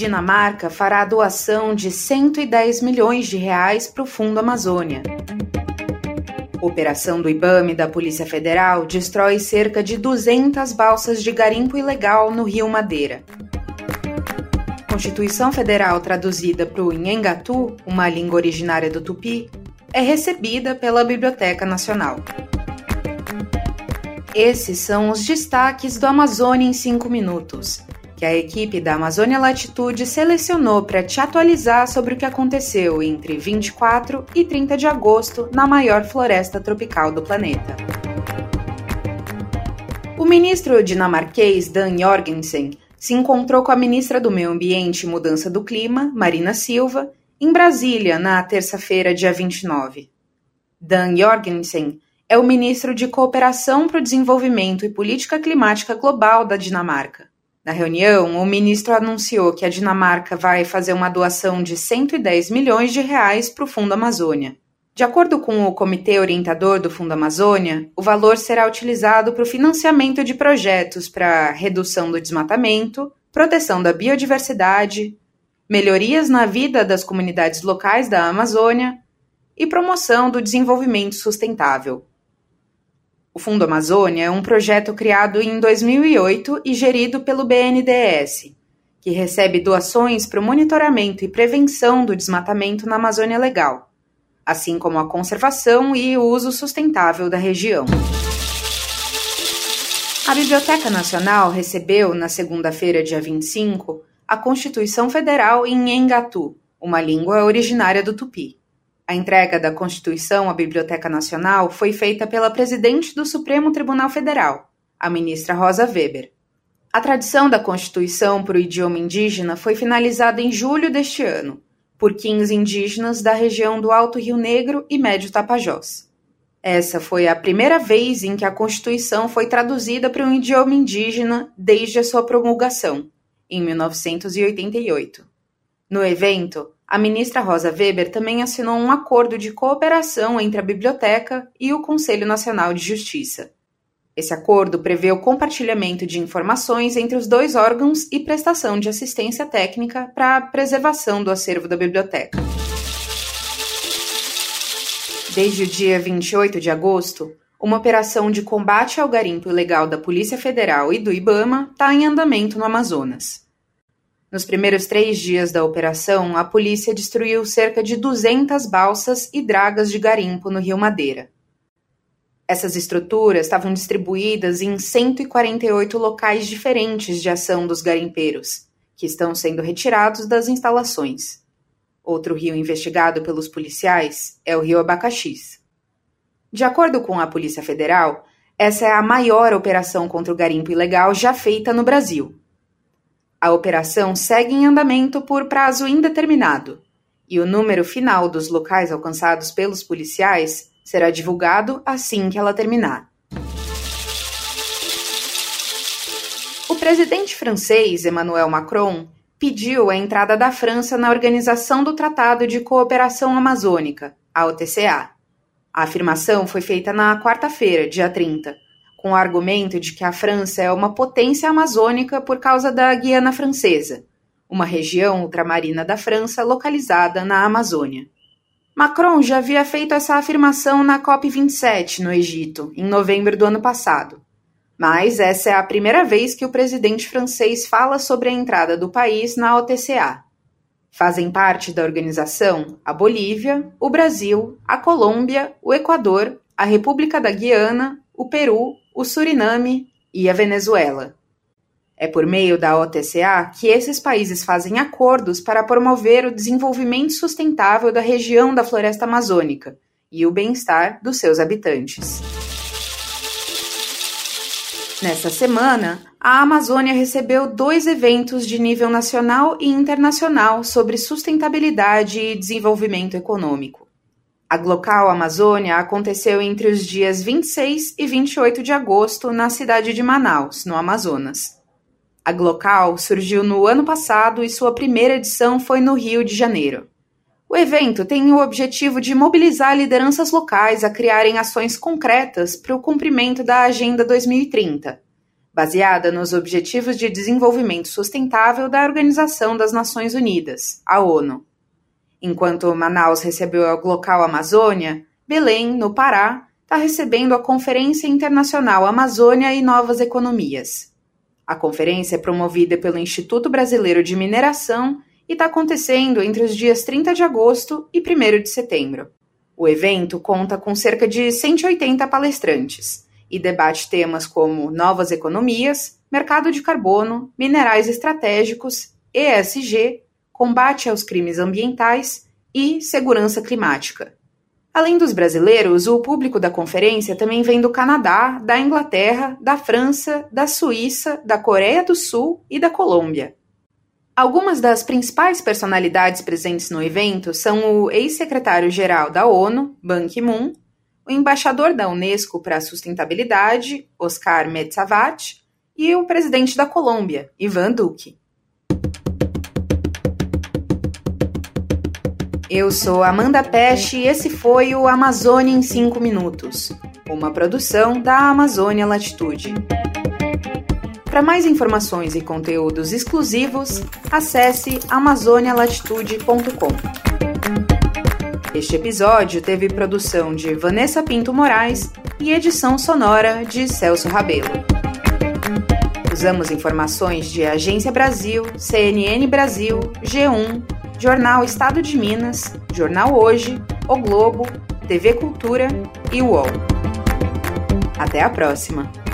Dinamarca fará doação de 110 milhões de reais para o Fundo Amazônia. Operação do IBAMA e da Polícia Federal destrói cerca de 200 balsas de garimpo ilegal no Rio Madeira. Constituição Federal traduzida para o Nhengatu, uma língua originária do Tupi, é recebida pela Biblioteca Nacional. Esses são os destaques do Amazônia em 5 minutos, que a equipe da Amazônia Latitude selecionou para te atualizar sobre o que aconteceu entre 24 e 30 de agosto na maior floresta tropical do planeta. O ministro dinamarquês Dan Jorgensen se encontrou com a ministra do Meio Ambiente e Mudança do Clima, Marina Silva, em Brasília na terça-feira, dia 29. Dan Jorgensen é o ministro de Cooperação para o Desenvolvimento e Política Climática Global da Dinamarca. Na reunião, o ministro anunciou que a Dinamarca vai fazer uma doação de 110 milhões de reais para o Fundo Amazônia. De acordo com o Comitê Orientador do Fundo Amazônia, o valor será utilizado para o financiamento de projetos para redução do desmatamento, proteção da biodiversidade, melhorias na vida das comunidades locais da Amazônia e promoção do desenvolvimento sustentável. O Fundo Amazônia é um projeto criado em 2008 e gerido pelo BNDES, que recebe doações para o monitoramento e prevenção do desmatamento na Amazônia Legal assim como a conservação e o uso sustentável da região. A Biblioteca Nacional recebeu, na segunda-feira, dia 25, a Constituição Federal em Engatu, uma língua originária do Tupi. A entrega da Constituição à Biblioteca Nacional foi feita pela presidente do Supremo Tribunal Federal, a ministra Rosa Weber. A tradição da Constituição para o idioma indígena foi finalizada em julho deste ano, por 15 indígenas da região do Alto Rio Negro e Médio Tapajós. Essa foi a primeira vez em que a Constituição foi traduzida para um idioma indígena desde a sua promulgação, em 1988. No evento, a ministra Rosa Weber também assinou um acordo de cooperação entre a Biblioteca e o Conselho Nacional de Justiça. Esse acordo prevê o compartilhamento de informações entre os dois órgãos e prestação de assistência técnica para a preservação do acervo da biblioteca. Desde o dia 28 de agosto, uma operação de combate ao garimpo ilegal da Polícia Federal e do IBAMA está em andamento no Amazonas. Nos primeiros três dias da operação, a polícia destruiu cerca de 200 balsas e dragas de garimpo no Rio Madeira. Essas estruturas estavam distribuídas em 148 locais diferentes de ação dos garimpeiros, que estão sendo retirados das instalações. Outro rio investigado pelos policiais é o rio Abacaxis. De acordo com a Polícia Federal, essa é a maior operação contra o garimpo ilegal já feita no Brasil. A operação segue em andamento por prazo indeterminado, e o número final dos locais alcançados pelos policiais será divulgado assim que ela terminar. O presidente francês Emmanuel Macron pediu a entrada da França na Organização do Tratado de Cooperação Amazônica, a OTCA. A afirmação foi feita na quarta-feira, dia 30, com o argumento de que a França é uma potência amazônica por causa da Guiana Francesa, uma região ultramarina da França localizada na Amazônia. Macron já havia feito essa afirmação na COP27, no Egito, em novembro do ano passado. Mas essa é a primeira vez que o presidente francês fala sobre a entrada do país na OTCA. Fazem parte da organização a Bolívia, o Brasil, a Colômbia, o Equador, a República da Guiana, o Peru, o Suriname e a Venezuela. É por meio da OTCA que esses países fazem acordos para promover o desenvolvimento sustentável da região da floresta amazônica e o bem-estar dos seus habitantes. Nessa semana, a Amazônia recebeu dois eventos de nível nacional e internacional sobre sustentabilidade e desenvolvimento econômico. A Glocal Amazônia aconteceu entre os dias 26 e 28 de agosto na cidade de Manaus, no Amazonas. A Glocal surgiu no ano passado e sua primeira edição foi no Rio de Janeiro. O evento tem o objetivo de mobilizar lideranças locais a criarem ações concretas para o cumprimento da Agenda 2030, baseada nos Objetivos de Desenvolvimento Sustentável da Organização das Nações Unidas, a ONU. Enquanto Manaus recebeu a local Amazônia, Belém, no Pará, está recebendo a Conferência Internacional Amazônia e Novas Economias. A conferência é promovida pelo Instituto Brasileiro de Mineração e está acontecendo entre os dias 30 de agosto e 1 de setembro. O evento conta com cerca de 180 palestrantes e debate temas como novas economias, mercado de carbono, minerais estratégicos, ESG, combate aos crimes ambientais e segurança climática. Além dos brasileiros, o público da conferência também vem do Canadá, da Inglaterra, da França, da Suíça, da Coreia do Sul e da Colômbia. Algumas das principais personalidades presentes no evento são o ex-secretário-geral da ONU, Ban Ki-moon, o embaixador da Unesco para a Sustentabilidade, Oscar Metsavat, e o presidente da Colômbia, Ivan Duque. Eu sou Amanda Peste e esse foi o Amazônia em 5 Minutos, uma produção da Amazônia Latitude. Para mais informações e conteúdos exclusivos, acesse amazonialatitude.com. Este episódio teve produção de Vanessa Pinto Moraes e edição sonora de Celso Rabelo. Usamos informações de Agência Brasil, CNN Brasil, G1, Jornal Estado de Minas, Jornal Hoje, O Globo, TV Cultura e UOL. Até a próxima!